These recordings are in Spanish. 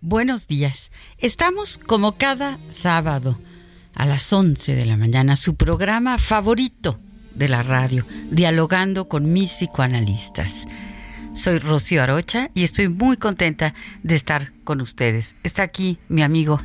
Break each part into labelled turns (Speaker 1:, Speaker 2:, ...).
Speaker 1: Buenos días. Estamos como cada sábado a las 11 de la mañana, su programa favorito de la radio, dialogando con mis psicoanalistas. Soy Rocío Arocha y estoy muy contenta de estar con ustedes. Está aquí mi amigo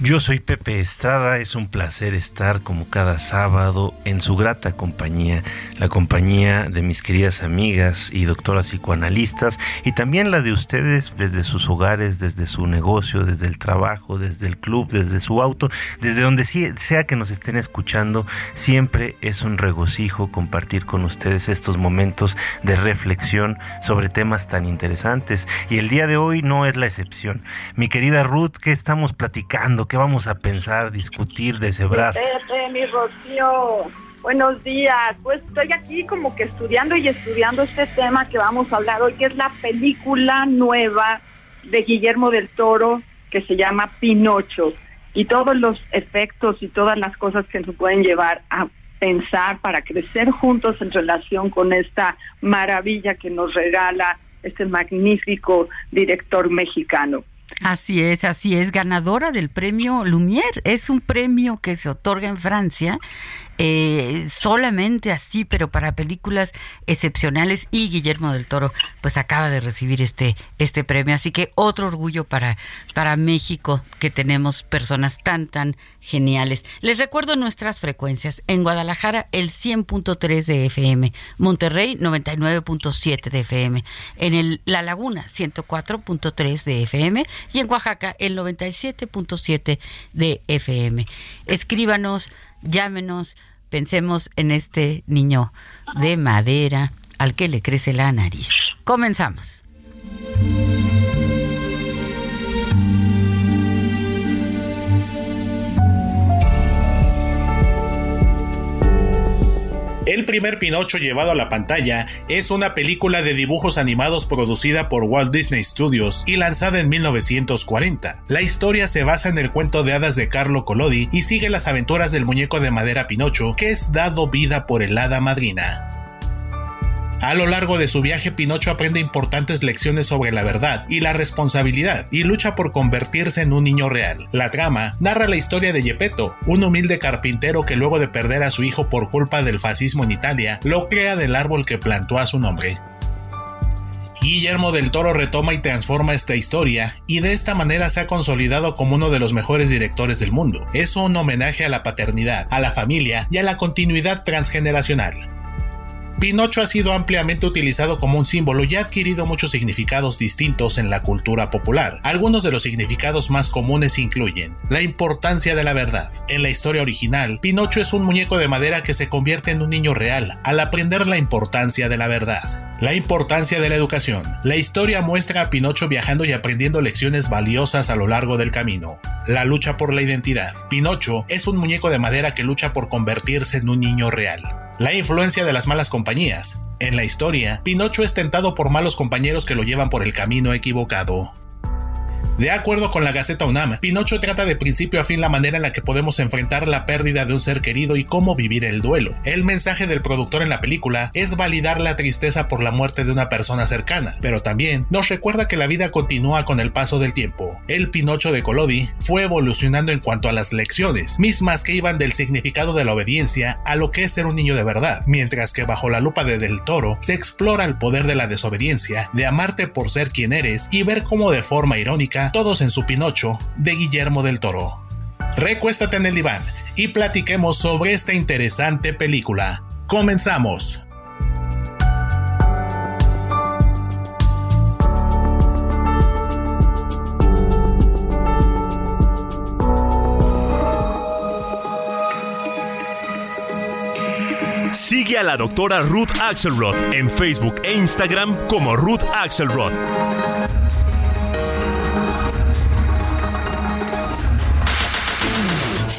Speaker 2: yo soy Pepe Estrada, es un placer estar como cada sábado en su grata compañía, la compañía de mis queridas amigas y doctoras psicoanalistas y también la de ustedes desde sus hogares, desde su negocio, desde el trabajo, desde el club, desde su auto, desde donde sea que nos estén escuchando, siempre es un regocijo compartir con ustedes estos momentos de reflexión sobre temas tan interesantes y el día de hoy no es la excepción. Mi querida Ruth, ¿qué estamos platicando? ¿Qué vamos a pensar, discutir, deshebrar?
Speaker 3: mi Rocío. Buenos días. Pues estoy aquí como que estudiando y estudiando este tema que vamos a hablar hoy, que es la película nueva de Guillermo del Toro que se llama Pinocho y todos los efectos y todas las cosas que nos pueden llevar a pensar para crecer juntos en relación con esta maravilla que nos regala este magnífico director mexicano.
Speaker 1: Así es, así es, ganadora del premio Lumière. Es un premio que se otorga en Francia eh, solamente así, pero para películas excepcionales. Y Guillermo del Toro pues acaba de recibir este este premio, así que otro orgullo para para México que tenemos personas tan tan geniales. Les recuerdo nuestras frecuencias. En Guadalajara el 100.3 de FM, Monterrey 99.7 de FM, en el La Laguna 104.3 de FM y en Oaxaca el 97.7 de FM. Escríbanos llámenos, pensemos en este niño de madera al que le crece la nariz. Comenzamos.
Speaker 4: El primer Pinocho llevado a la pantalla es una película de dibujos animados producida por Walt Disney Studios y lanzada en 1940. La historia se basa en el cuento de hadas de Carlo Collodi y sigue las aventuras del muñeco de madera Pinocho, que es dado vida por el hada madrina. A lo largo de su viaje, Pinocho aprende importantes lecciones sobre la verdad y la responsabilidad y lucha por convertirse en un niño real. La trama narra la historia de Gepetto, un humilde carpintero que luego de perder a su hijo por culpa del fascismo en Italia, lo crea del árbol que plantó a su nombre. Guillermo del Toro retoma y transforma esta historia y de esta manera se ha consolidado como uno de los mejores directores del mundo. Es un homenaje a la paternidad, a la familia y a la continuidad transgeneracional. Pinocho ha sido ampliamente utilizado como un símbolo y ha adquirido muchos significados distintos en la cultura popular. Algunos de los significados más comunes incluyen la importancia de la verdad. En la historia original, Pinocho es un muñeco de madera que se convierte en un niño real al aprender la importancia de la verdad. La importancia de la educación. La historia muestra a Pinocho viajando y aprendiendo lecciones valiosas a lo largo del camino. La lucha por la identidad. Pinocho es un muñeco de madera que lucha por convertirse en un niño real. La influencia de las malas compañías. En la historia, Pinocho es tentado por malos compañeros que lo llevan por el camino equivocado. De acuerdo con la Gaceta UNAM, Pinocho trata de principio a fin la manera en la que podemos enfrentar la pérdida de un ser querido y cómo vivir el duelo. El mensaje del productor en la película es validar la tristeza por la muerte de una persona cercana, pero también nos recuerda que la vida continúa con el paso del tiempo. El Pinocho de Collodi fue evolucionando en cuanto a las lecciones, mismas que iban del significado de la obediencia a lo que es ser un niño de verdad, mientras que bajo la lupa de Del Toro se explora el poder de la desobediencia, de amarte por ser quien eres y ver cómo de forma irónica todos en su Pinocho de Guillermo del Toro. Recuéstate en el diván y platiquemos sobre esta interesante película. Comenzamos.
Speaker 5: Sigue a la doctora Ruth Axelrod en Facebook e Instagram como Ruth Axelrod.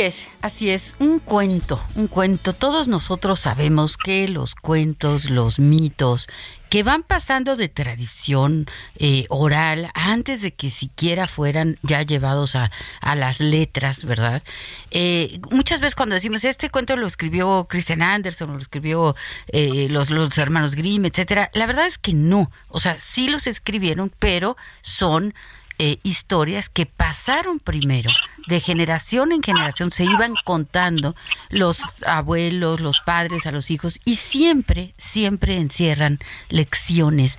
Speaker 1: Es, así es, un cuento, un cuento. Todos nosotros sabemos que los cuentos, los mitos, que van pasando de tradición eh, oral antes de que siquiera fueran ya llevados a, a las letras, ¿verdad? Eh, muchas veces cuando decimos, este cuento lo escribió Christian Anderson, lo escribió eh, los, los hermanos Grimm, etcétera, la verdad es que no. O sea, sí los escribieron, pero son eh, historias que pasaron primero, de generación en generación, se iban contando los abuelos, los padres a los hijos, y siempre, siempre encierran lecciones.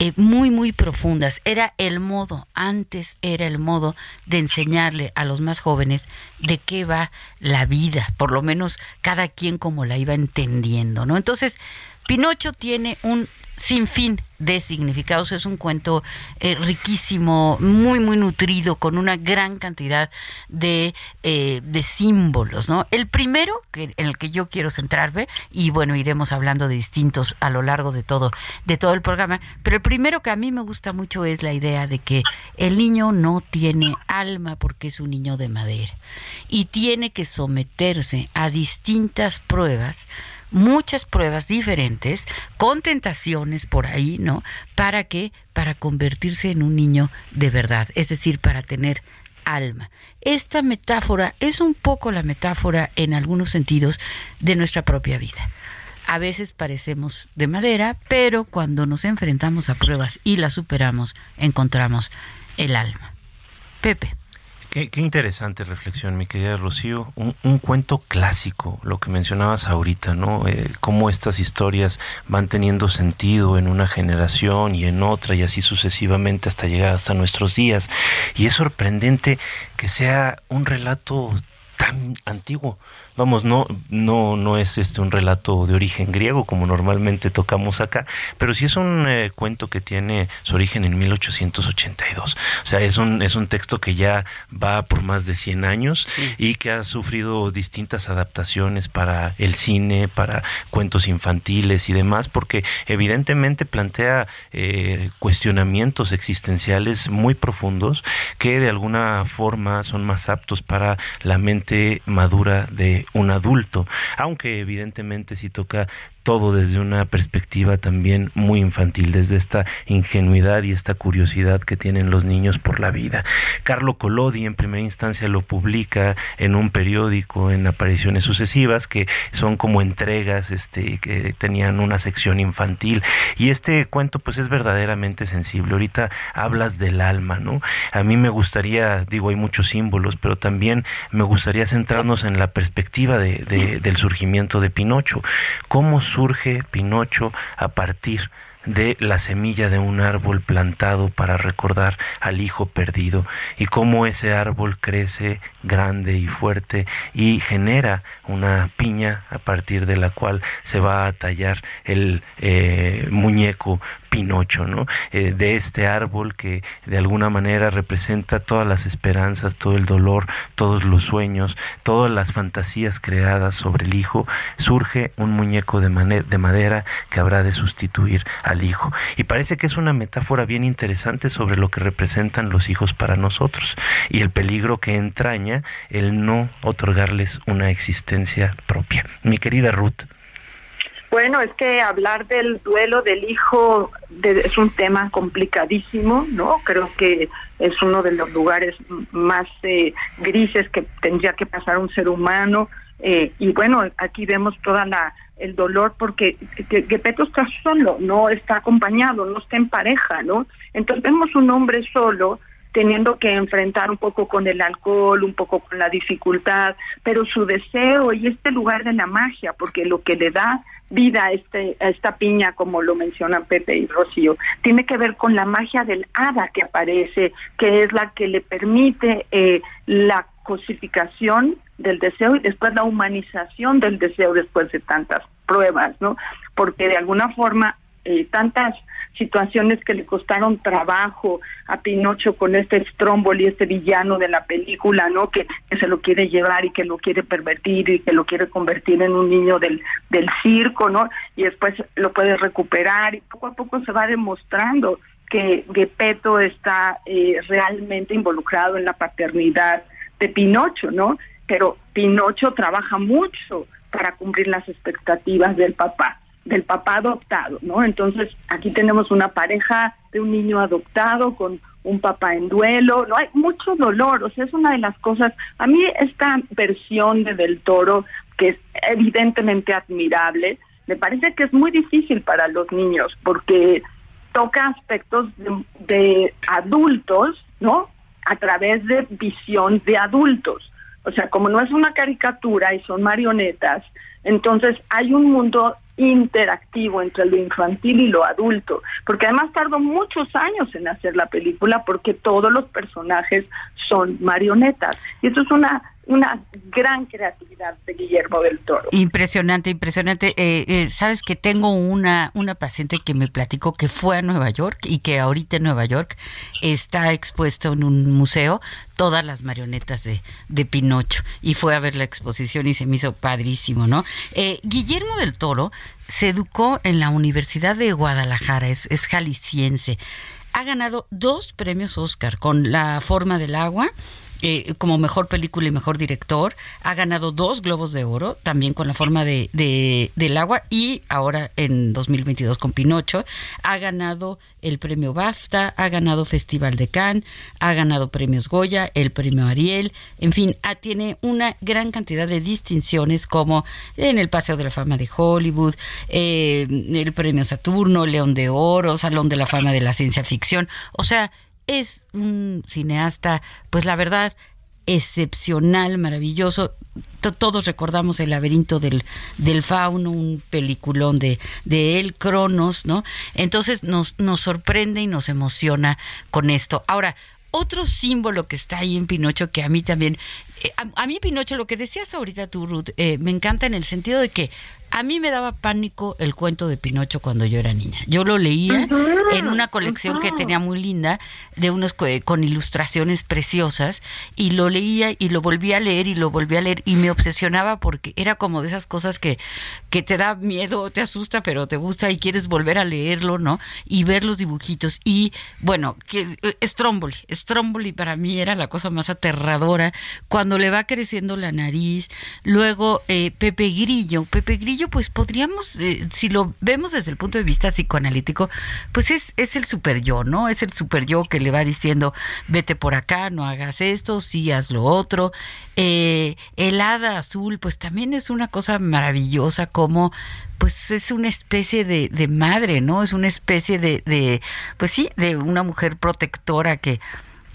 Speaker 1: Eh, muy, muy profundas. Era el modo, antes era el modo de enseñarle a los más jóvenes de qué va la vida, por lo menos cada quien como la iba entendiendo, ¿no? Entonces, Pinocho tiene un sinfín de significados. Es un cuento eh, riquísimo, muy, muy nutrido, con una gran cantidad de, eh, de símbolos. ¿no? El primero que, en el que yo quiero centrarme, y bueno, iremos hablando de distintos a lo largo de todo, de todo el programa, pero el primero que a mí me gusta mucho es la idea de que el niño no tiene alma porque es un niño de madera y tiene que someterse a distintas pruebas muchas pruebas diferentes, con tentaciones por ahí, ¿no? ¿Para qué? Para convertirse en un niño de verdad, es decir, para tener alma. Esta metáfora es un poco la metáfora en algunos sentidos de nuestra propia vida. A veces parecemos de madera, pero cuando nos enfrentamos a pruebas y las superamos, encontramos el alma. Pepe.
Speaker 2: Qué, interesante reflexión, mi querida Rocío. Un, cuento clásico, lo que mencionabas ahorita, ¿no? Eh, cómo estas historias van teniendo sentido en una generación y en otra y así sucesivamente hasta llegar hasta nuestros días. Y es sorprendente que sea un relato tan antiguo vamos, no, no, no es este un relato de origen griego como normalmente tocamos acá, pero sí es un eh, cuento que tiene su origen en 1882. O sea, es un, es un texto que ya va por más de 100 años y que ha sufrido distintas adaptaciones para el cine, para cuentos infantiles y demás, porque evidentemente plantea eh, cuestionamientos existenciales muy profundos que de alguna forma son más aptos para la mente madura de un adulto, aunque evidentemente si toca todo desde una perspectiva también muy infantil, desde esta ingenuidad y esta curiosidad que tienen los niños por la vida. Carlo Collodi en primera instancia lo publica en un periódico en apariciones sucesivas que son como entregas este que tenían una sección infantil y este cuento pues es verdaderamente sensible. Ahorita hablas del alma, ¿no? A mí me gustaría, digo, hay muchos símbolos, pero también me gustaría centrarnos en la perspectiva de, del surgimiento de Pinocho. ¿Cómo surge Pinocho a partir de la semilla de un árbol plantado para recordar al hijo perdido y cómo ese árbol crece grande y fuerte y genera una piña a partir de la cual se va a tallar el eh, muñeco Pinocho, ¿no? Eh, de este árbol que de alguna manera representa todas las esperanzas, todo el dolor, todos los sueños, todas las fantasías creadas sobre el hijo, surge un muñeco de, de madera que habrá de sustituir al hijo. Y parece que es una metáfora bien interesante sobre lo que representan los hijos para nosotros y el peligro que entraña el no otorgarles una existencia propia. Mi querida Ruth.
Speaker 3: Bueno, es que hablar del duelo del hijo es un tema complicadísimo, ¿no? Creo que es uno de los lugares más eh, grises que tendría que pasar un ser humano. Eh, y bueno, aquí vemos toda la el dolor porque Gepetto está solo, no está acompañado, no está en pareja, ¿no? Entonces vemos un hombre solo teniendo que enfrentar un poco con el alcohol, un poco con la dificultad, pero su deseo y este lugar de la magia, porque lo que le da vida a, este, a esta piña, como lo mencionan Pepe y Rocío, tiene que ver con la magia del hada que aparece, que es la que le permite eh, la cosificación del deseo y después la humanización del deseo después de tantas pruebas, ¿no? Porque de alguna forma eh, tantas situaciones que le costaron trabajo a Pinocho con este Stromboli, este villano de la película, ¿no? Que, se lo quiere llevar y que lo quiere pervertir y que lo quiere convertir en un niño del, circo, ¿no? Y después lo puede recuperar y poco a poco se va demostrando que Gepetto está eh, realmente involucrado en la paternidad de Pinocho, ¿no? Pero Pinocho trabaja mucho para cumplir las expectativas del papá del papá adoptado, ¿no? Entonces, aquí tenemos una pareja de un niño adoptado con un papá en duelo, no hay mucho dolor, o sea, es una de las cosas, a mí esta versión de Del Toro, que es evidentemente admirable, me parece que es muy difícil para los niños, porque toca aspectos de, de adultos, ¿no? A través de visión de adultos. O sea, como no es una caricatura y son marionetas, entonces hay un mundo interactivo entre lo infantil y lo adulto, porque además tardó muchos años en hacer la película porque todos los personajes son marionetas. Y eso es una una gran creatividad de Guillermo del Toro.
Speaker 1: Impresionante, impresionante. Eh, eh, Sabes que tengo una, una paciente que me platicó que fue a Nueva York y que ahorita en Nueva York está expuesto en un museo todas las marionetas de, de Pinocho y fue a ver la exposición y se me hizo padrísimo, ¿no? Eh, Guillermo del Toro se educó en la Universidad de Guadalajara, es, es jalisciense. Ha ganado dos premios Oscar con La forma del agua eh, como mejor película y mejor director. Ha ganado dos Globos de Oro, también con la forma de, del agua, y ahora en 2022 con Pinocho. Ha ganado el premio BAFTA, ha ganado Festival de Cannes, ha ganado premios Goya, el premio Ariel, en fin, tiene una gran cantidad de distinciones como en el Paseo de la Fama de Hollywood, eh, el premio Saturno, León de Oro, Salón de la Fama de la Ciencia Ficción. O sea, es un cineasta, pues la verdad, excepcional, maravilloso. todos recordamos el laberinto del, del fauno, un peliculón de, de él, Cronos, ¿no? Entonces nos, nos sorprende y nos emociona con esto. Ahora, otro símbolo que está ahí en Pinocho que a mí también, eh, a, mí Pinocho, lo que decías ahorita tú, Ruth, eh, me encanta en el sentido de que a mí me daba pánico el cuento de Pinocho cuando yo era niña. Yo lo leía en una colección que tenía muy linda, de unos con ilustraciones preciosas, y lo leía y lo volvía a leer y lo volvía a leer y me obsesionaba porque era como de esas cosas que, que te da miedo, te asusta, pero te gusta y quieres volver a leerlo, ¿no? Y ver los dibujitos. Y bueno, que eh, Stromboli, Stromboli para mí era la cosa más aterradora cuando le va creciendo la nariz. Luego eh, Pepe Grillo, Pepe Grillo pues podríamos, eh, si lo vemos desde el punto de vista psicoanalítico, pues es, es el super yo, ¿no? Es el super yo que le va diciendo, vete por acá, no hagas esto, sí haz lo otro. Eh, el hada azul, pues también es una cosa maravillosa como pues es una especie de, madre, ¿no? Es una especie de, pues sí, de una mujer protectora que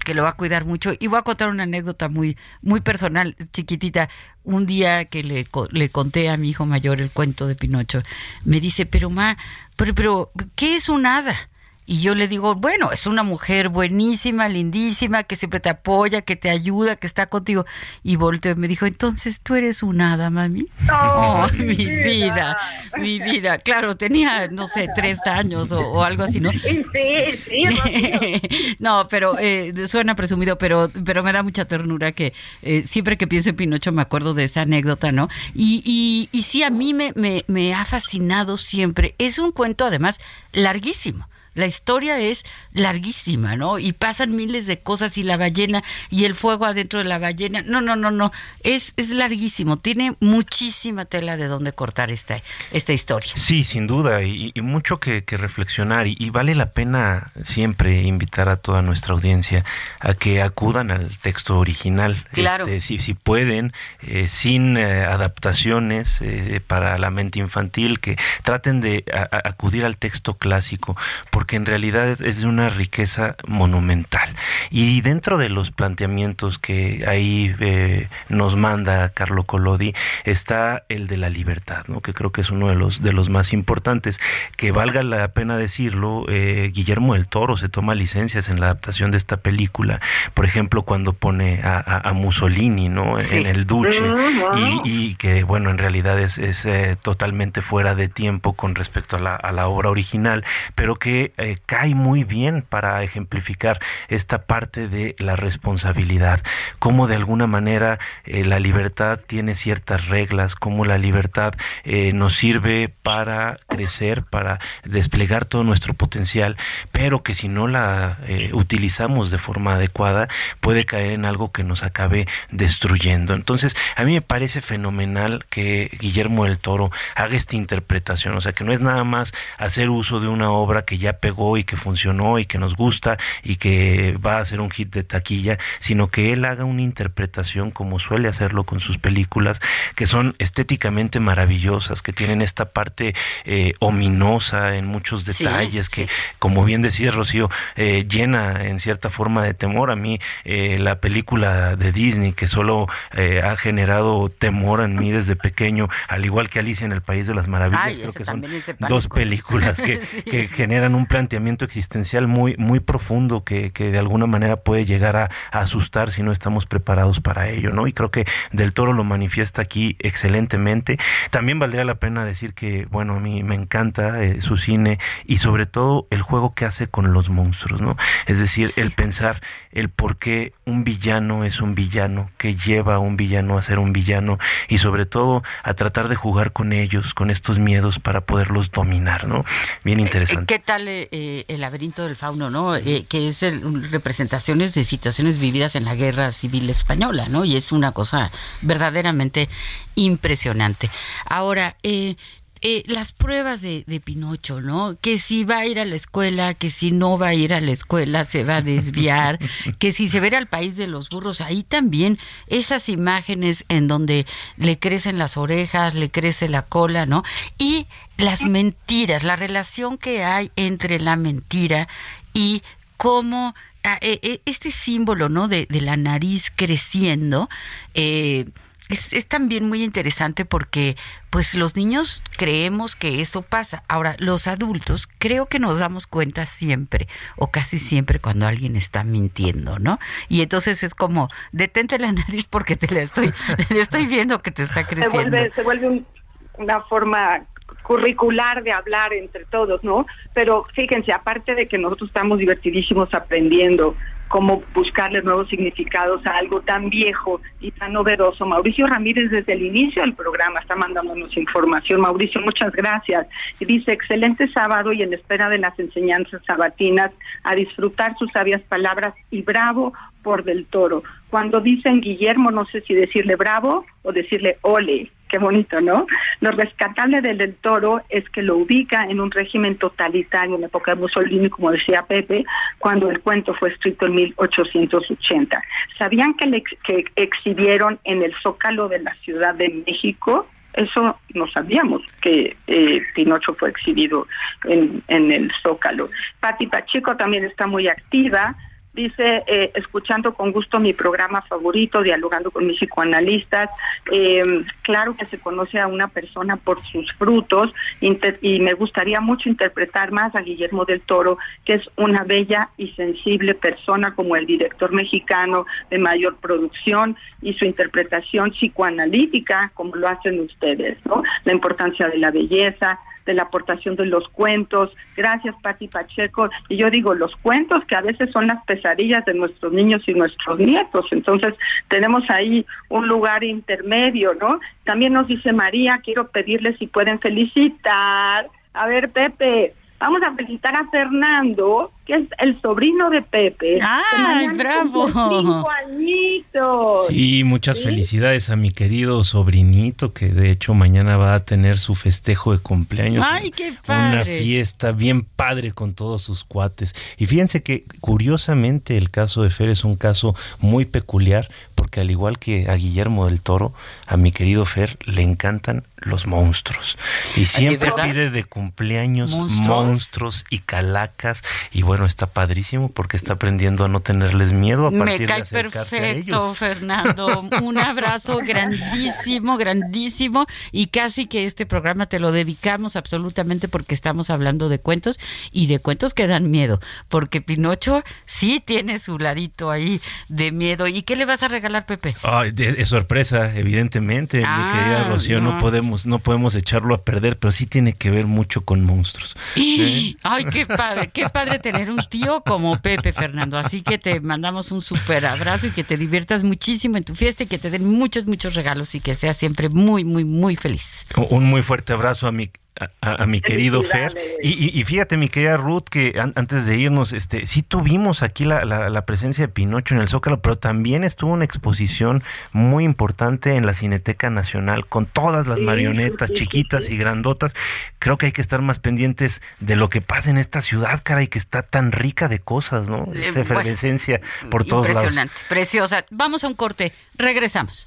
Speaker 1: que lo va a cuidar mucho. Y voy a contar una anécdota muy, muy personal, chiquitita. Un día que le, le conté a mi hijo mayor el cuento de Pinocho, me dice, pero ma, pero, pero, ¿qué es un hada? Y yo le digo, bueno, es una mujer buenísima, lindísima, que siempre te apoya, que te ayuda, que está contigo. Y volteó y me dijo, entonces tú eres un hada, mami. Oh, mi vida, mi vida. Claro, tenía, no sé, tres años o, algo así, ¿no?
Speaker 3: Sí, sí.
Speaker 1: no, pero eh, suena presumido, pero, pero me da mucha ternura que eh, siempre que pienso en Pinocho me acuerdo de esa anécdota, ¿no? Y, y, y sí, a mí me, me, me ha fascinado siempre. Es un cuento, además, larguísimo. La historia es larguísima, ¿no? Y pasan miles de cosas y la ballena y el fuego adentro de la ballena. No, no, no, no. Es, es larguísimo. Tiene muchísima tela de dónde cortar esta, esta historia.
Speaker 2: Sí, sin duda. Y, mucho que, reflexionar. Y, vale la pena siempre invitar a toda nuestra audiencia a que acudan al texto original.
Speaker 1: Claro.
Speaker 2: Este, si, si pueden, eh, sin eh, adaptaciones eh, para la mente infantil, que traten de acudir al texto clásico porque en realidad es de una riqueza monumental. Y dentro de los planteamientos que ahí eh, nos manda Carlo Collodi está el de la libertad, ¿no? que creo que es uno de los, de los más importantes. Que valga la pena decirlo, eh, Guillermo del Toro se toma licencias en la adaptación de esta película, por ejemplo, cuando pone a, Mussolini ¿no? en el Duce, y, que bueno, en realidad es, eh, totalmente fuera de tiempo con respecto a la, a la obra original, pero que eh, cae muy bien para ejemplificar esta parte de la responsabilidad, cómo de alguna manera eh, la libertad tiene ciertas reglas, cómo la libertad eh, nos sirve para crecer, para desplegar todo nuestro potencial, pero que si no la utilizamos de forma adecuada puede caer en algo que nos acabe destruyendo. Entonces, a mí me parece fenomenal que Guillermo del Toro haga esta interpretación, o sea, que no es nada más hacer uso de una obra que ya pegó y que funcionó y que nos gusta y que va a ser un hit de taquilla, sino que él haga una interpretación como suele hacerlo con sus películas, que son estéticamente maravillosas, que tienen esta parte eh, ominosa en muchos detalles, que como bien decía Rocío, eh, llena en cierta forma de temor. A mí eh, la película de Disney que solo ha generado temor en mí desde pequeño, al igual que Alicia en el País de las Maravillas, creo que son dos películas que, que generan un planteamiento existencial muy, muy profundo que, que de alguna manera puede llegar a, asustar si no estamos preparados para ello, ¿no? Y creo que Del Toro lo manifiesta aquí excelentemente. También valdría la pena decir que, bueno, a mí me encanta eh, su cine y sobre todo el juego que hace con los monstruos, ¿no? Es decir, el pensar el por qué un villano es un villano, que lleva a un villano a ser un villano y sobre todo a tratar de jugar con ellos, con estos miedos para poderlos dominar, ¿no? Bien eh, interesante.
Speaker 1: ¿Qué tal eh, el laberinto del fauno, no? Eh, que es representaciones de situaciones vividas en la guerra civil española, ¿no? Y es una cosa verdaderamente impresionante. Ahora, eh, eh, las pruebas de, de, Pinocho, ¿no? Que si va a ir a la escuela, que si no va a ir a la escuela, se va a desviar, que si se ve al país de los burros, ahí también esas imágenes en donde le crecen las orejas, le crece la cola, ¿no? Y las mentiras, la relación que hay entre la mentira y cómo ah, eh, eh, este símbolo, ¿no? De, de la nariz creciendo, eh, es, también muy interesante porque pues los niños creemos que eso pasa. Ahora, los adultos creo que nos damos cuenta siempre o casi siempre cuando alguien está mintiendo, ¿no? Y entonces es como, detente la nariz porque te la estoy, estoy viendo que te está creciendo.
Speaker 3: Se vuelve, se vuelve una forma curricular de hablar entre todos, ¿no? Pero fíjense, aparte de que nosotros estamos divertidísimos aprendiendo cómo buscarle nuevos significados a algo tan viejo y tan novedoso. Mauricio Ramírez desde el inicio del programa está mandándonos información. Mauricio, muchas gracias. Y dice, excelente sábado y en espera de las enseñanzas sabatinas, a disfrutar sus sabias palabras y bravo por del toro. Cuando dicen Guillermo, no sé si decirle bravo o decirle ole qué bonito, ¿no? Lo rescatable del, del toro es que lo ubica en un régimen totalitario en la época de Mussolini, como decía Pepe, cuando el cuento fue escrito en 1880. ¿Sabían que, le, exhibieron en el Zócalo de la Ciudad de México? Eso no sabíamos, que eh, Pinocho fue exhibido en, en el Zócalo. Pati Pacheco también está muy activa dice, eh, escuchando con gusto mi programa favorito, dialogando con mis psicoanalistas, eh, claro que se conoce a una persona por sus frutos y me gustaría mucho interpretar más a Guillermo del Toro, que es una bella y sensible persona como el director mexicano de mayor producción y su interpretación psicoanalítica, como lo hacen ustedes, ¿no? La importancia de la belleza, de la aportación de los cuentos. Gracias, Pati Pacheco. Y yo digo, los cuentos que a veces son las pesadillas de nuestros niños y nuestros nietos. Entonces, tenemos ahí un lugar intermedio, ¿no? También nos dice María, quiero pedirle si pueden felicitar. A ver, Pepe, vamos a felicitar a Fernando, que es el sobrino de Pepe.
Speaker 1: ¡Ay, bravo!
Speaker 3: Cinco añitos.
Speaker 2: Sí, muchas felicidades a mi querido sobrinito, que de hecho mañana va a tener su festejo de cumpleaños.
Speaker 1: ¡Ay, qué padre!
Speaker 2: Una fiesta bien padre con todos sus cuates. Y fíjense que curiosamente el caso de Fer es un caso muy peculiar, porque al igual que a Guillermo del Toro, a mi querido Fer le encantan los monstruos. Y siempre pide de cumpleaños ¿Monstruos? monstruos y calacas. Y bueno, está padrísimo porque está aprendiendo a no tenerles miedo a partir
Speaker 1: Me cae
Speaker 2: de acercarse
Speaker 1: perfecto,
Speaker 2: a ellos.
Speaker 1: Fernando. Un abrazo grandísimo, grandísimo. Y casi que este programa te lo dedicamos absolutamente porque estamos hablando de cuentos y de cuentos que dan miedo. Porque Pinocho sí tiene su ladito ahí de miedo. ¿Y qué le vas a regalar, Pepe?
Speaker 2: De- es sorpresa, evidentemente,
Speaker 1: Ah,
Speaker 2: mi querida Rocío, no.
Speaker 1: no.
Speaker 2: podemos, no podemos echarlo a perder, pero sí tiene que ver mucho con monstruos. ¿eh?
Speaker 1: Ay, qué padre, qué padre tener un tío como Pepe, Fernando. Así que te mandamos un súper abrazo y que te diviertas muchísimo en tu fiesta y que te den muchos, muchos regalos y que seas siempre muy, muy, muy feliz.
Speaker 2: Un muy fuerte abrazo a mi a, a- a mi querido Fer. Y, y- y fíjate, mi querida Ruth, que an- antes de irnos, este, sí tuvimos aquí la, la- la presencia de Pinocho en el Zócalo, pero también estuvo una exposición muy importante en la Cineteca Nacional con todas las
Speaker 3: Sí,
Speaker 2: marionetas chiquitas
Speaker 3: sí.
Speaker 2: y grandotas. Creo que hay que estar más pendientes de lo que pasa en esta ciudad, cara, y que está tan rica de cosas, ¿no?
Speaker 1: Eh,
Speaker 2: Esa
Speaker 1: bueno,
Speaker 2: efervescencia por todos lados.
Speaker 1: Impresionante, preciosa. Vamos a un corte, regresamos.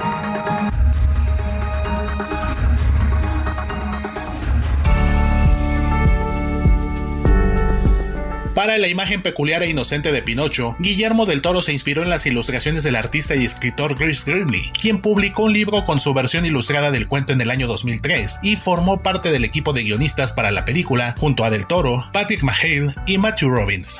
Speaker 4: Para la imagen peculiar e inocente de Pinocho, Guillermo del Toro se inspiró en las ilustraciones del artista y escritor Chris Grimley, quien publicó un libro con su versión ilustrada del cuento en el año 2003 y formó parte del equipo de guionistas para la película junto a Del Toro, Patrick Mahale y Matthew Robbins.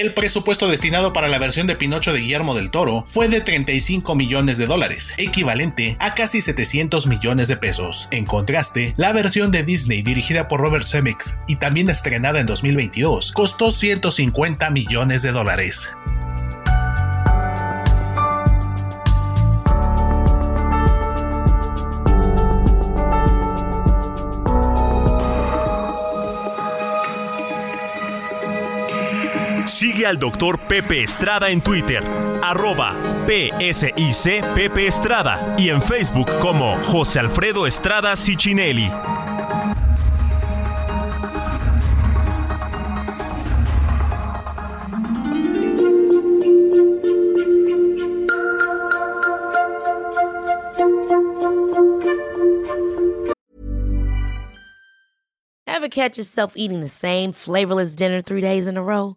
Speaker 4: El presupuesto destinado para la versión de Pinocho de Guillermo del Toro fue de 35 millones de dólares, equivalente a casi 700 millones de pesos. En contraste, la versión de Disney dirigida por Robert Zemeckis y también estrenada en 2022 costó 150 millones de dólares.
Speaker 5: Sigue al doctor Pepe Estrada en Twitter, arroba PSIC Pepe Estrada y en Facebook como José Alfredo Estrada Cicinelli.
Speaker 6: Ever catch yourself eating the same flavorless dinner three days in a row?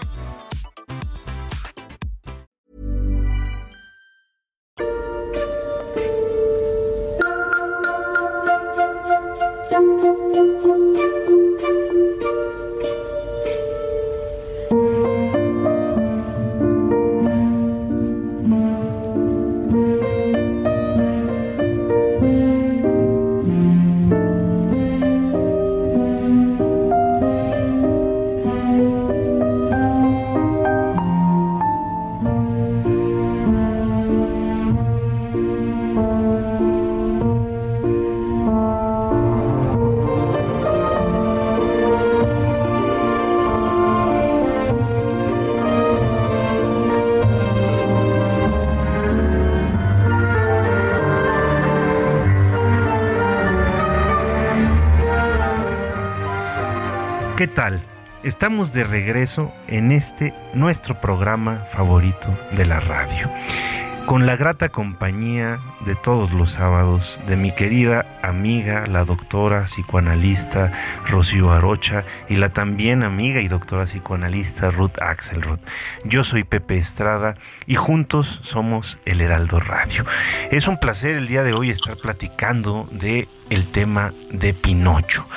Speaker 2: Estamos de regreso en este nuestro programa favorito de la radio. Con la grata compañía de todos los sábados de mi querida amiga, la doctora psicoanalista Rocío Arocha y la también amiga y doctora psicoanalista Ruth Axelrod. Yo soy Pepe Estrada y juntos somos el Heraldo Radio. Es un placer el día de hoy estar platicando de el tema de Pinocho.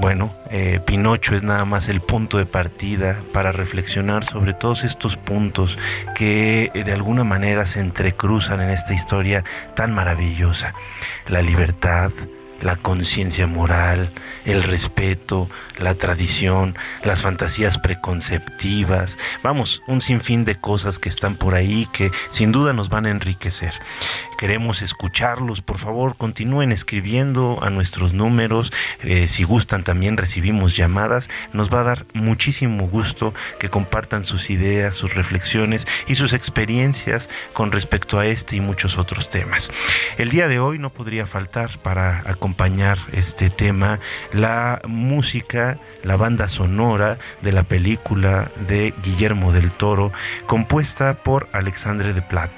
Speaker 2: Bueno, eh, Pinocho es nada más el punto de partida para reflexionar sobre todos estos puntos que eh, de alguna manera se entrecruzan en esta historia tan maravillosa. La libertad, la conciencia moral, el respeto, la tradición, las fantasías preconceptivas, vamos, un sinfín de cosas que están por ahí que sin duda nos van a enriquecer. Queremos escucharlos, por favor, continúen escribiendo a nuestros números, eh, si gustan también recibimos llamadas, nos va a dar muchísimo gusto que compartan sus ideas, sus reflexiones y sus experiencias con respecto a este y muchos otros temas. El día de hoy no podría faltar para acompañar este tema la música, la banda sonora de la película de Guillermo del Toro, compuesta por Alexandre de Plat.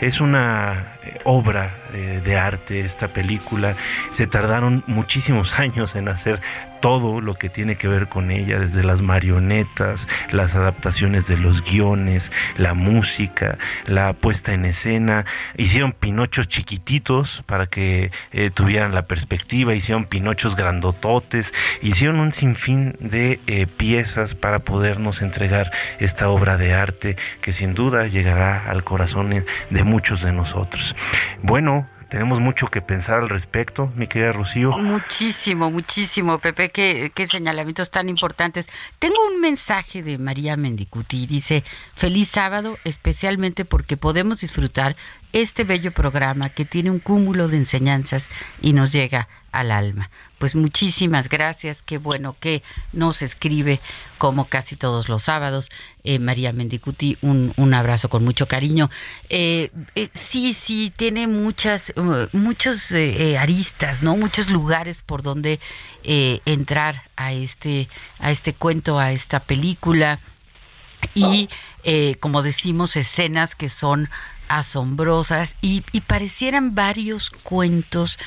Speaker 2: Es una obra eh, de arte esta película. Se tardaron muchísimos años en hacer todo lo que tiene que ver con ella, desde las marionetas, las adaptaciones de los guiones, la música, la puesta en escena. Hicieron pinochos chiquititos para que eh, tuvieran la perspectiva, hicieron pinochos grandototes, hicieron un sinfín de eh, piezas para podernos entregar esta obra de arte que sin duda llegará al corazón de muchos de nosotros. Bueno, tenemos mucho que pensar al respecto, mi querida Rocío.
Speaker 1: Muchísimo, muchísimo, Pepe, qué, qué señalamientos tan importantes. Tengo un mensaje de María Mendicuti, dice, feliz sábado, especialmente porque podemos disfrutar este bello programa que tiene un cúmulo de enseñanzas y nos llega al alma. Pues muchísimas gracias, qué bueno que nos escribe como casi todos los sábados. Eh, María Mendicuti, un, un, abrazo con mucho cariño. Eh, eh, sí, sí, tiene muchas, muchos aristas, ¿no? Muchos lugares por donde entrar a este, a este cuento, a esta película. Y, como decimos, escenas que son asombrosas y, parecieran varios cuentos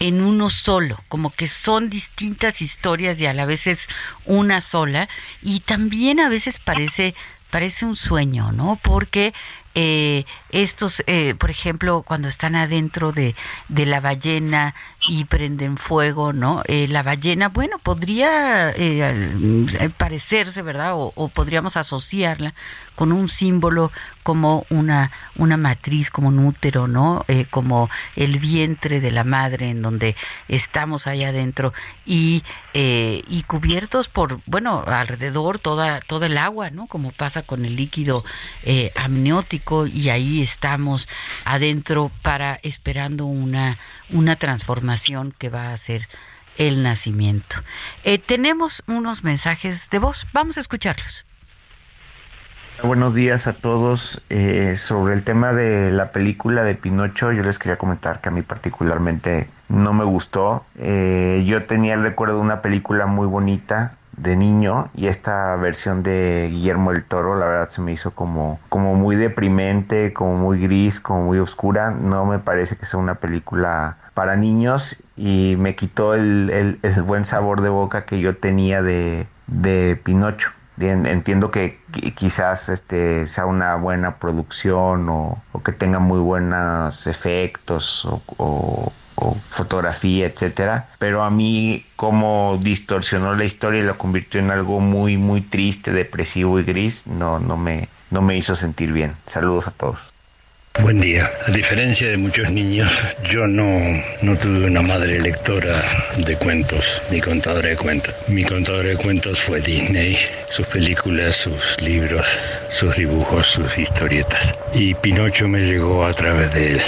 Speaker 1: en uno solo, como que son distintas historias y a la vez es una sola y también a veces parece parece un sueño, ¿no? Porque eh, estos, eh, por ejemplo, cuando están adentro de, de la ballena y prenden fuego, ¿no? Eh, la ballena, bueno, podría eh, parecerse, ¿verdad? O, o, podríamos asociarla con un símbolo como una, una matriz, como un útero, ¿no? Eh, como el vientre de la madre en donde estamos allá adentro y, y cubiertos por, bueno, alrededor toda, toda el agua, ¿no? Como pasa con el líquido amniótico y ahí estamos adentro para esperando una, una transformación que va a ser el nacimiento. Eh, tenemos unos mensajes de voz, vamos a escucharlos.
Speaker 7: Buenos días a todos. Eh, sobre el tema de la película de Pinocho, yo les quería comentar que a mí particularmente no me gustó. Eh, yo tenía el recuerdo de una película muy bonita de niño y esta versión de Guillermo del Toro la verdad se me hizo como, como muy deprimente, como muy gris, como muy oscura. No me parece que sea una película para niños y me quitó el, el, buen sabor de boca que yo tenía de, de Pinocho. Entiendo que quizás este sea una buena producción o, que tenga muy buenos efectos o, fotografía, etcétera, pero a mí como distorsionó la historia y lo convirtió en algo muy muy triste, depresivo y gris, no no me no me hizo sentir bien. Saludos a todos.
Speaker 8: Buen día. A diferencia de muchos niños, yo no, no tuve una madre lectora de cuentos, ni contadora de cuentos. Mi contadora de cuentos fue Disney, sus películas, sus libros, sus dibujos, sus historietas. Y Pinocho me llegó a través de él,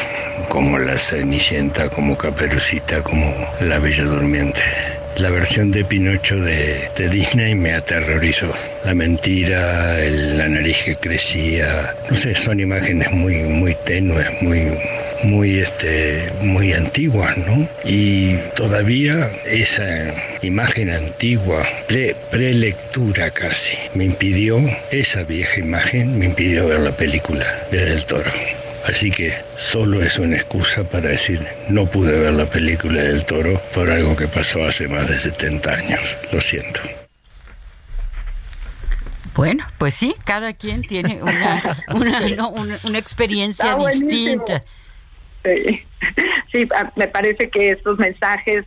Speaker 8: como la Cenicienta, como Caperucita, como la Bella Durmiente. La versión de Pinocho de, Disney me aterrorizó. La mentira, la nariz que crecía, no sé, son imágenes muy, muy tenues, muy, muy este muy antiguas, ¿no? Y todavía esa imagen antigua, pre prelectura casi, me impidió esa vieja imagen me impidió ver la película desde el Toro. Así que solo es una excusa para decir no pude ver la película del toro por algo que pasó hace más de 70 años. Lo siento.
Speaker 1: Bueno, pues sí, cada quien tiene una, una, experiencia distinta.
Speaker 3: Sí. sí, me parece que estos mensajes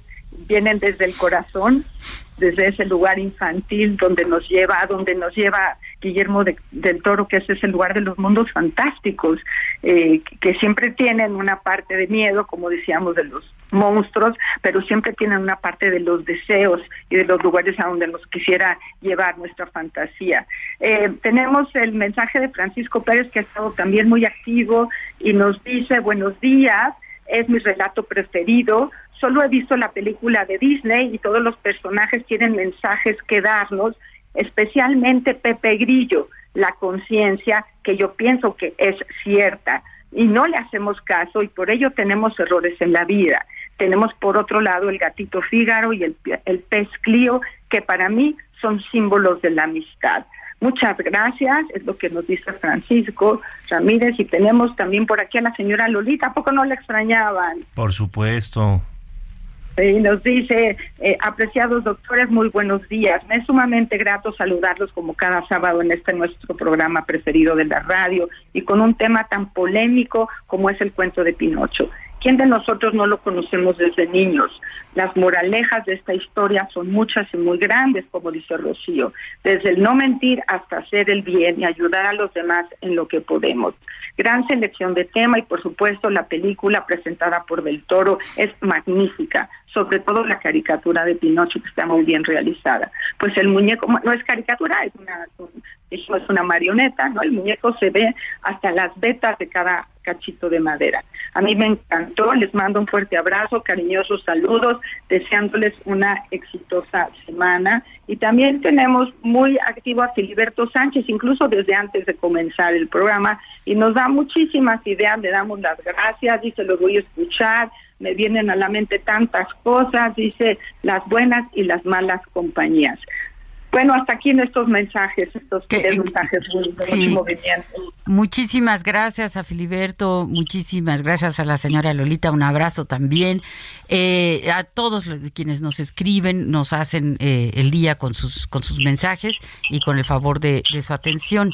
Speaker 3: vienen desde el corazón desde ese lugar infantil donde nos lleva, donde nos lleva Guillermo del Toro, que es ese lugar de los mundos fantásticos, eh, que siempre tienen una parte de miedo, como decíamos, de los monstruos, pero siempre tienen una parte de los deseos y de los lugares a donde nos quisiera llevar nuestra fantasía. Eh, tenemos el mensaje de Francisco Pérez, que ha estado también muy activo y nos dice, buenos días, es mi relato preferido, solo he visto la película de Disney y todos los personajes tienen mensajes que darnos, especialmente Pepe Grillo, la conciencia que yo pienso que es cierta y no le hacemos caso y por ello tenemos errores en la vida. Tenemos por otro lado el gatito Fígaro y el, el pez Clío, que para mí son símbolos de la amistad. Muchas gracias, es lo que nos dice Francisco Ramírez y tenemos también por aquí a la señora Lolita, ¿a poco no la extrañaban?
Speaker 2: Por supuesto.
Speaker 3: Y nos dice, eh, apreciados doctores, muy buenos días. Me es sumamente grato saludarlos como cada sábado en este nuestro programa preferido de la radio y con un tema tan polémico como es el cuento de Pinocho. ¿Quién de nosotros no lo conocemos desde niños? Las moralejas de esta historia son muchas y muy grandes, como dice Rocío, desde el no mentir hasta hacer el bien y ayudar a los demás en lo que podemos. Gran selección de tema y por supuesto la película presentada por Del Toro es magnífica sobre todo la caricatura de Pinocho que está muy bien realizada. Pues el muñeco no es caricatura, es una es una marioneta, ¿no? El muñeco se ve hasta las vetas de cada cachito de madera. A mí me encantó, les mando un fuerte abrazo, cariñosos saludos, deseándoles una exitosa semana. Y también tenemos muy activo a Filiberto Sánchez, incluso desde antes de comenzar el programa, y nos da muchísimas ideas, le damos las gracias, dice, lo voy a escuchar, me vienen a la mente tantas cosas, dice, las buenas y las malas compañías. Bueno, hasta aquí en estos mensajes, estos mensajes muy,
Speaker 1: Muchísimas gracias a Filiberto, muchísimas gracias a la señora Lolita, un abrazo también. Eh, a todos quienes nos escriben, nos hacen eh, el día con sus, con sus mensajes y con el favor de, de su atención.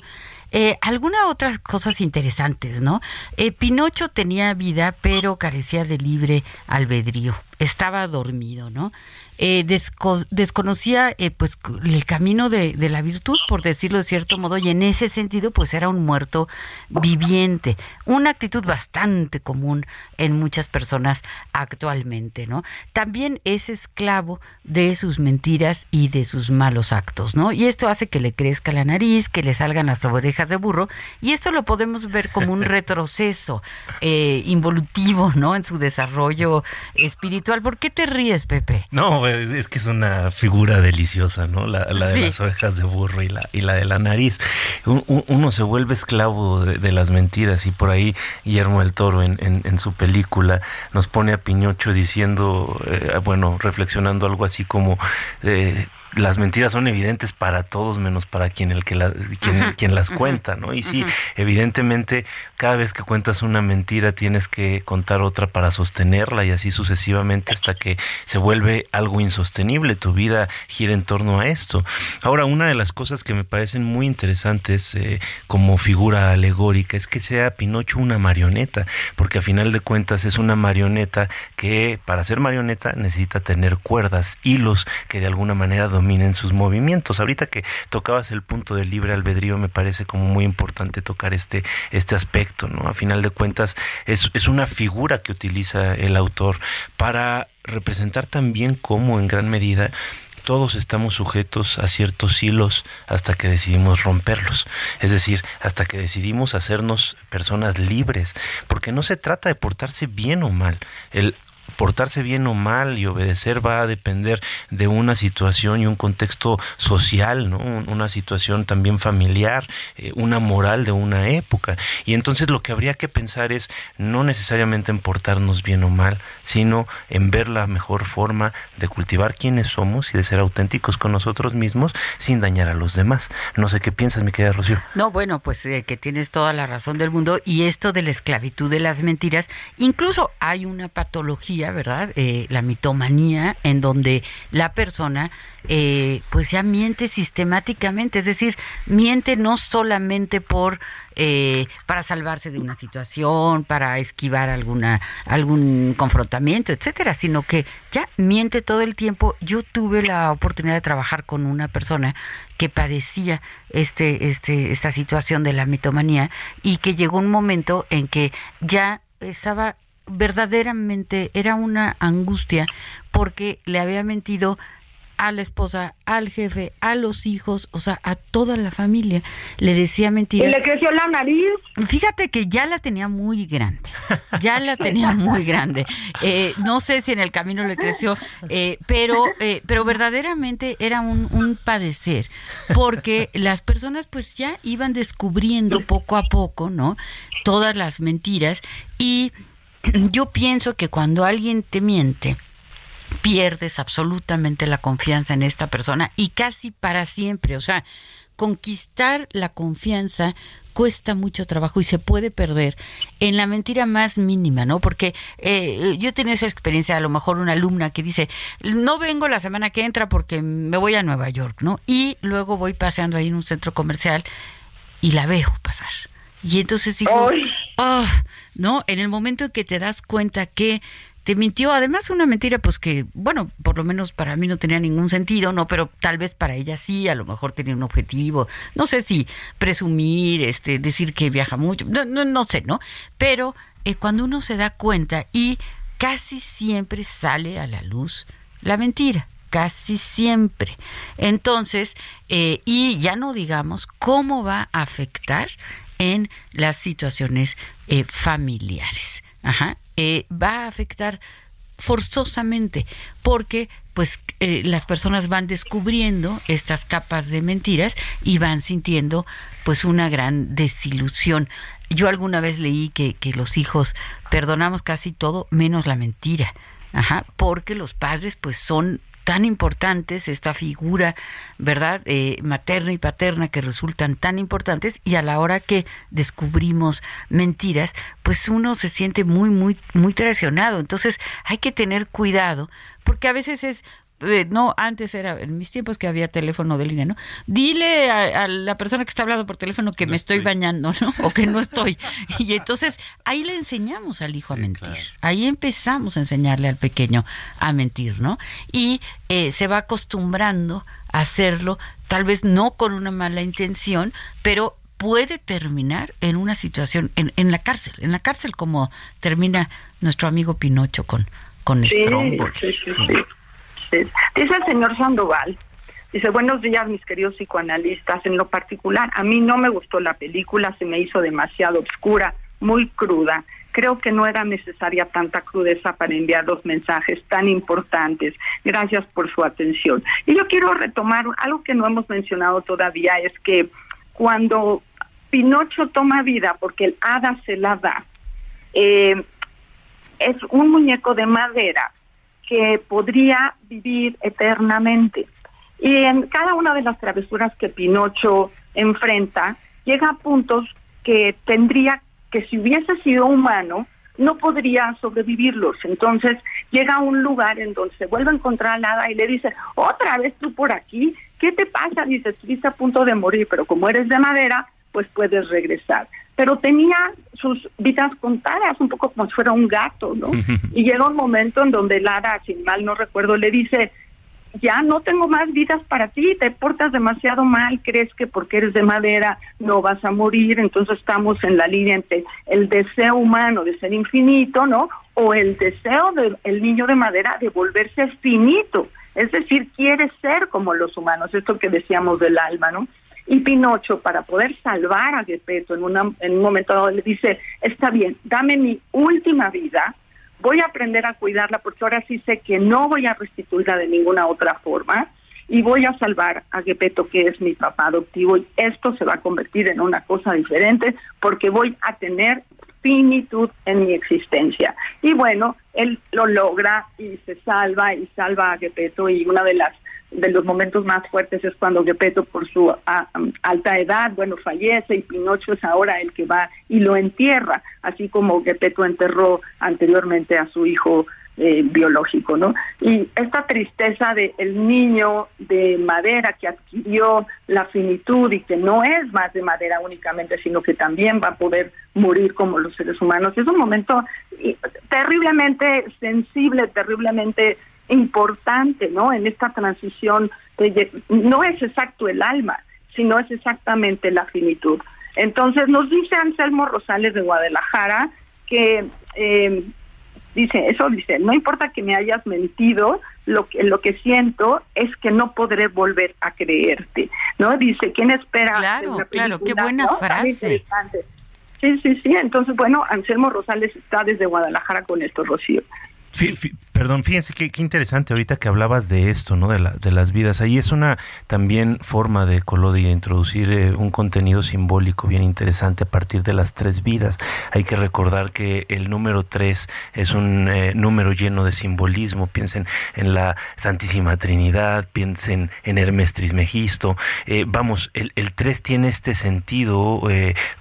Speaker 1: Eh, algunas otras cosas interesantes, ¿no? Eh, Pinocho tenía vida, pero carecía de libre albedrío. Estaba dormido, ¿no? Eh, desconocía eh, pues el camino de, de, la virtud, por decirlo de cierto modo, y en ese sentido pues era un muerto viviente, una actitud bastante común en muchas personas actualmente, ¿no? También es esclavo de sus mentiras y de sus malos actos, ¿no? Y esto hace que le crezca la nariz, que le salgan las orejas de burro, y esto lo podemos ver como un retroceso eh, involutivo, ¿no? En su desarrollo espiritual. ¿Por qué te ríes, Pepe?
Speaker 2: No, es, que es una figura deliciosa, ¿no? La, de las orejas de burro y la, y la de la nariz. uno se vuelve esclavo de, las mentiras y por ahí Guillermo del Toro en, en, su película nos pone a Piñocho diciendo, eh, bueno, reflexionando algo así como... Eh, las mentiras son evidentes para todos menos para quien el que quien, quien las cuenta, ¿no? Y sí, evidentemente cada vez que cuentas una mentira tienes que contar otra para sostenerla y así sucesivamente hasta que se vuelve algo insostenible. Tu vida gira en torno a esto. Ahora, una de las cosas que me parecen muy interesantes eh, como figura alegórica es que sea Pinocho una marioneta, porque a final de cuentas es una marioneta que para ser marioneta necesita tener cuerdas, hilos que de alguna manera dominen sus movimientos. Ahorita que tocabas el punto del libre albedrío, me parece como muy importante tocar este, este aspecto, ¿no? A final de cuentas, es, es una figura que utiliza el autor para representar también cómo en gran medida todos estamos sujetos a ciertos hilos hasta que decidimos romperlos, es decir, hasta que decidimos hacernos personas libres, porque no se trata de portarse bien o mal, el portarse bien o mal y obedecer va a depender de una situación y un contexto social, ¿no? una situación también familiar, eh, una moral de una época. Y entonces lo que habría que pensar es no necesariamente en portarnos bien o mal, sino en ver la mejor forma de cultivar quiénes somos y de ser auténticos con nosotros mismos sin dañar a los demás. No sé qué piensas, mi querida Rocío.
Speaker 1: No, bueno, pues eh, que tienes toda la razón del mundo y esto de la esclavitud de las mentiras, incluso hay una patología ¿verdad? Eh, la mitomanía, en donde la persona eh, pues ya miente sistemáticamente, es decir, miente no solamente por eh, para salvarse de una situación, para esquivar alguna algún confrontamiento, etcétera, sino que ya miente todo el tiempo. Yo tuve la oportunidad de trabajar con una persona que padecía este este esta situación de la mitomanía y que llegó un momento en que ya estaba verdaderamente era una angustia porque le había mentido a la esposa, al jefe, a los hijos, o sea, a toda la familia. Le decía mentiras.
Speaker 3: ¿Y le creció la nariz?
Speaker 1: Fíjate que ya la tenía muy grande, ya la tenía muy grande. Eh, no sé si en el camino le creció, eh, pero, eh, pero verdaderamente era un, un padecer, porque las personas pues ya iban descubriendo poco a poco, ¿no? Todas las mentiras y yo pienso que cuando alguien te miente, pierdes absolutamente la confianza en esta persona y casi para siempre. O sea, conquistar la confianza cuesta mucho trabajo y se puede perder en la mentira más mínima, ¿no? Porque eh, yo tenía esa experiencia, a lo mejor una alumna que dice, no vengo la semana que entra porque me voy a Nueva York, ¿no? Y luego voy paseando ahí en un centro comercial y la veo pasar. Y entonces digo, oh, ¿no? En el momento en que te das cuenta que te mintió, además una mentira pues que, bueno, por lo menos para mí no tenía ningún sentido, ¿no? Pero tal vez para ella sí, a lo mejor tenía un objetivo, no sé si presumir, este, decir que viaja mucho, no, no, no sé, ¿no? Pero eh, cuando uno se da cuenta y casi siempre sale a la luz la mentira casi siempre. Entonces, eh, y ya no digamos cómo va a afectar en las situaciones eh, familiares. Ajá. Eh, va a afectar forzosamente porque pues eh, las personas van descubriendo estas capas de mentiras y van sintiendo pues una gran desilusión. Yo alguna vez leí que, que los hijos perdonamos casi todo menos la mentira. Ajá, porque los padres pues son tan importantes, esta figura, ¿verdad?, eh, materna y paterna que resultan tan importantes y a la hora que descubrimos mentiras, pues uno se siente muy, muy, muy traicionado. Entonces hay que tener cuidado porque a veces es eh, no, antes era, en mis tiempos que había teléfono de línea, ¿no? Dile a, la persona que está hablando por teléfono que me estoy, bañando, ¿no? O que no estoy. Y entonces ahí le enseñamos al hijo a mentir. Ahí empezamos a enseñarle al pequeño a mentir, ¿no? Y eh, se va acostumbrando a hacerlo, tal vez no con una mala intención, pero puede terminar en una situación, en, en la cárcel, en la cárcel como termina nuestro amigo Pinocho con, con sí,
Speaker 3: Dice el señor Sandoval, dice, buenos días mis queridos psicoanalistas, en lo particular, a mí no me gustó la película, se me hizo demasiado oscura, muy cruda. creo que no era necesaria tanta crudeza para enviar los mensajes tan importantes. Gracias por su atención. Y yo quiero retomar algo que no hemos mencionado todavía, es que cuando Pinocho toma vida, porque el hada se la da, eh, es un muñeco de madera que podría vivir eternamente. Y en cada una de las travesuras que Pinocho enfrenta, llega a puntos que tendría que si hubiese sido humano, no podría sobrevivirlos. Entonces llega a un lugar en donde se vuelve a encontrar al hada y le dice, otra vez tú por aquí, ¿qué te pasa? Dice, estuviste a punto de morir, pero como eres de madera, pues puedes regresar. Pero tenía sus vidas contadas, un poco como si fuera un gato, ¿no? Y llega un momento en donde el hada, sin mal no recuerdo, le dice, ya no tengo más vidas para ti, te portas demasiado mal, crees que porque eres de madera no vas a morir, entonces estamos en la línea entre el deseo humano de ser infinito, ¿no? O el deseo del niño de madera de volverse finito, es decir, quiere ser como los humanos, esto que decíamos del alma, ¿no? Y Pinocho, para poder salvar a Gepetto en, una, en un momento dado, le dice, está bien, dame mi última vida, voy a aprender a cuidarla porque ahora sí sé que no voy a restituirla de ninguna otra forma y voy a salvar a Gepetto, que es mi papá adoptivo, y esto se va a convertir en una cosa diferente porque voy a tener finitud en mi existencia. Y bueno, él lo logra y se salva y salva a Gepetto y una de las de los momentos más fuertes es cuando Gepetto por su alta edad, bueno, fallece y Pinocho es ahora el que va y lo entierra, así como Gepetto enterró anteriormente a su hijo eh, biológico, ¿no? Y esta tristeza de el niño de madera que adquirió la finitud y que no es más de madera únicamente, sino que también va a poder morir como los seres humanos, es un momento terriblemente sensible, terriblemente importante, ¿no? En esta transición, no es exacto el alma, sino es exactamente la finitud. Entonces nos dice Anselmo Rosales de Guadalajara que eh, dice eso dice no importa que me hayas mentido lo que lo que siento es que no podré volver a creerte no dice quién espera
Speaker 1: claro claro qué buena frase
Speaker 3: sí sí sí entonces bueno Anselmo Rosales está desde Guadalajara con esto Rocío
Speaker 2: perdón, fíjense qué, interesante ahorita que hablabas de esto, ¿no? De, la, de las vidas. Ahí es una también forma de Colodi introducir eh, un contenido simbólico bien interesante a partir de las tres vidas. Hay que recordar que el número tres es un eh, número lleno de simbolismo. Piensen en la Santísima Trinidad, piensen en Hermes Trismegisto. Eh, vamos, el, el tres tiene este sentido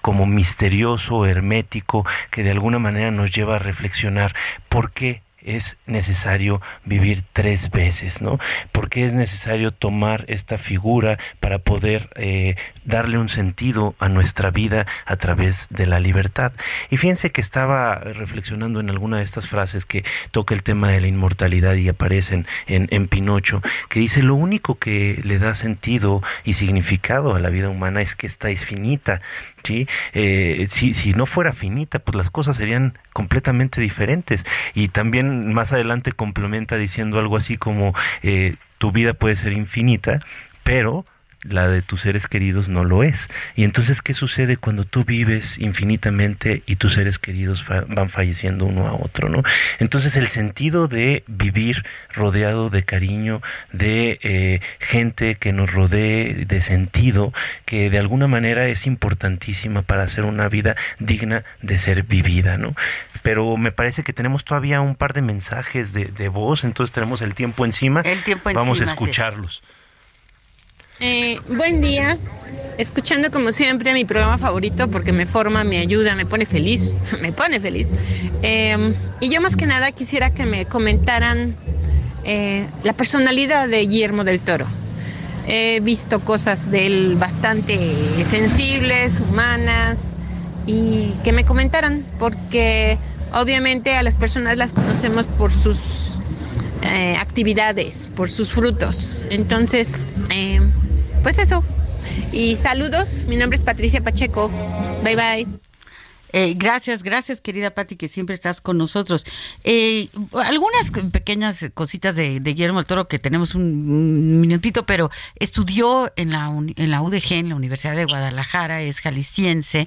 Speaker 2: como misterioso, hermético, que de alguna manera nos lleva a reflexionar por qué es necesario vivir tres veces, ¿no? Porque es necesario tomar esta figura para poder eh, darle un sentido a nuestra vida a través de la libertad. Y fíjense que estaba reflexionando en alguna de estas frases que toca el tema de la inmortalidad y aparecen en, en Pinocho, que dice, lo único que le da sentido y significado a la vida humana es que está finita, ¿sí? Eh, si, si no fuera finita, pues las cosas serían completamente diferentes. Y también más adelante complementa diciendo algo así como, eh, tu vida puede ser infinita, pero la de tus seres queridos no lo es. Y entonces, ¿qué sucede cuando tú vives infinitamente y tus seres queridos van falleciendo uno a otro, ¿no? Entonces, el sentido de vivir rodeado de cariño, de eh, gente que nos rodee, de sentido, que de alguna manera es importantísima para hacer una vida digna de ser vivida, ¿no? Pero me parece que tenemos todavía un par de mensajes de, de voz, entonces tenemos el tiempo encima.
Speaker 1: El tiempo
Speaker 2: Vamos a escucharlos.
Speaker 9: Eh, buen día, escuchando como siempre mi programa favorito porque me forma, me ayuda, me pone feliz, me pone feliz. Em, y yo más que nada quisiera que me comentaran eh, la personalidad de Guillermo del Toro. He visto cosas de él bastante sensibles, humanas, y que me comentaran, porque obviamente a las personas las conocemos por sus eh, actividades, por sus frutos. Entonces, em, pues eso. Y saludos, mi nombre es Patricia Pacheco. Bye bye.
Speaker 1: Eh, gracias, gracias querida Patti, que siempre estás con nosotros. Eh, algunas pequeñas cositas de, Guillermo del Toro que tenemos un, minutito, pero estudió en la, en la UDG, en la Universidad de Guadalajara, es jalisciense,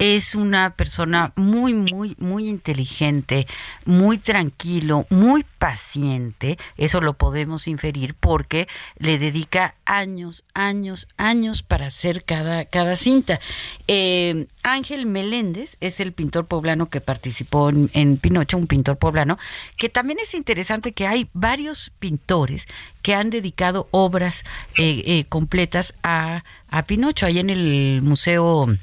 Speaker 1: es una persona muy, muy, muy inteligente, muy tranquilo, muy paciente, eso lo podemos inferir porque le dedica años, años, años para hacer cada, cada cinta. Eh, Ángel Meléndez es el pintor poblano que participó en, Pinocho, un pintor poblano, que también es interesante que hay varios pintores que han dedicado obras eh, eh, completas a, a Pinocho. Ahí en el Museo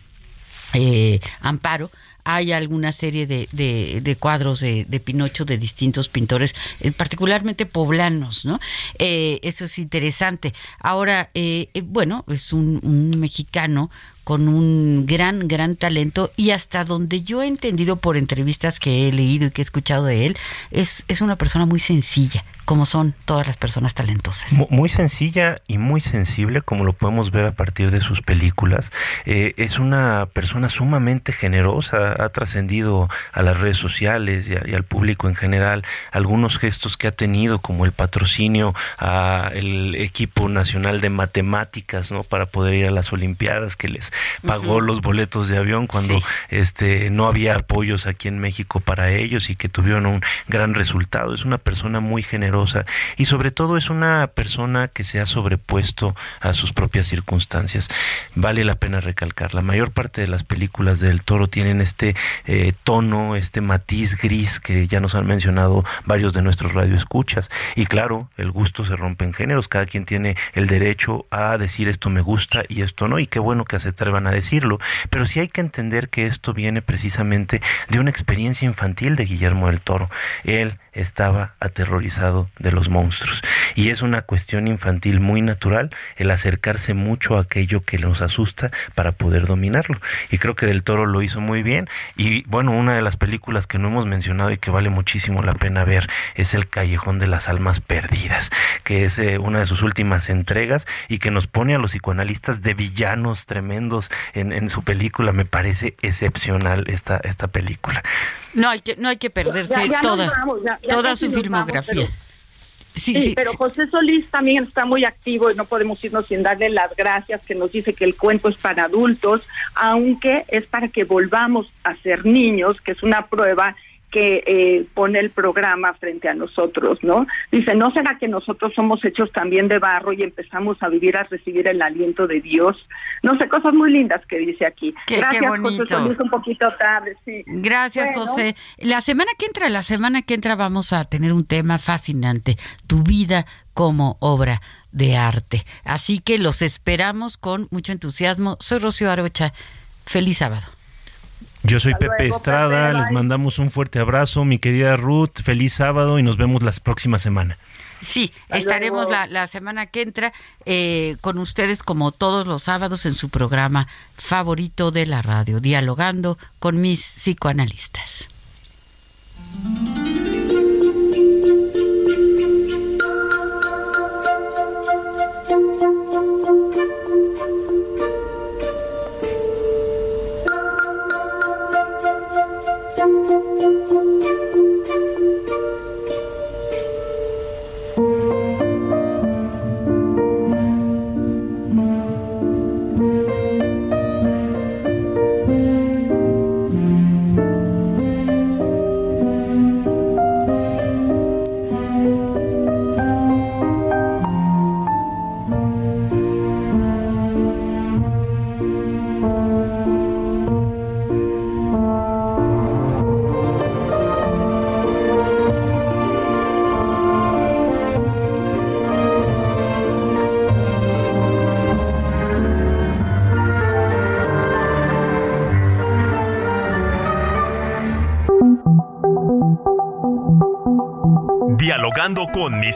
Speaker 1: eh, Amparo hay alguna serie de, de, cuadros de, Pinocho de distintos pintores, particularmente poblanos, ¿no? eso es interesante. Ahora, bueno, es un mexicano con un gran, gran talento y hasta donde yo he entendido por entrevistas que he leído y que he escuchado de él, es, es una persona muy sencilla, como son todas las personas talentosas.
Speaker 2: Muy sencilla y muy sensible, como lo podemos ver a partir de sus películas. Eh, es una persona sumamente generosa, ha trascendido a las redes sociales y, al público en general algunos gestos que ha tenido, como el patrocinio al equipo nacional de matemáticas, ¿no? Para poder ir a las Olimpiadas que les pagó los boletos de avión cuando este no había apoyos aquí en México para ellos y que tuvieron un gran resultado. Es una persona muy generosa y sobre todo es una persona que se ha sobrepuesto a sus propias circunstancias. Vale la pena recalcar, la mayor parte de las películas del Toro tienen este eh, tono, este matiz gris que ya nos han mencionado varios de nuestros radioescuchas y claro, el gusto se rompe en géneros, cada quien tiene el derecho a decir esto me gusta y esto no y qué bueno que aceptar van a decirlo, pero sí hay que entender que esto viene precisamente de una experiencia infantil de Guillermo del Toro. Él estaba aterrorizado de los monstruos. Y es una cuestión infantil muy natural el acercarse mucho a aquello que nos asusta para poder dominarlo. Y creo que Del Toro lo hizo muy bien. Y bueno, una de las películas que no hemos mencionado y que vale muchísimo la pena ver es El Callejón de las Almas Perdidas, que es eh, una de sus últimas entregas y que nos pone a los psicoanalistas de villanos tremendos en, en su película. Me parece excepcional esta, esta película.
Speaker 1: No hay que, no hay que perderse toda, toda su filmografía.
Speaker 3: sí, pero José Solís también está muy activo y no podemos irnos sin darle las gracias, que nos dice que el cuento es para adultos, aunque es para que volvamos a ser niños, que es una prueba que eh, pone el programa frente a nosotros, ¿no? Dice, ¿no será que nosotros somos hechos también de barro y empezamos a vivir, a recibir el aliento de Dios? No sé, cosas muy lindas que dice aquí.
Speaker 1: Gracias, José
Speaker 3: un poquito tarde, sí.
Speaker 1: Gracias, José. La semana que entra, la semana que entra vamos a tener un tema fascinante, tu vida como obra de arte. Así que los esperamos con mucho entusiasmo. Soy Rocío Arocha. Feliz sábado.
Speaker 2: Yo soy Pepe Estrada, les mandamos un fuerte abrazo, mi querida Ruth, feliz sábado y nos vemos la próxima semana.
Speaker 1: Sí, estaremos la, semana que entra eh, con ustedes como todos los sábados en su programa favorito de la radio, dialogando con mis psicoanalistas.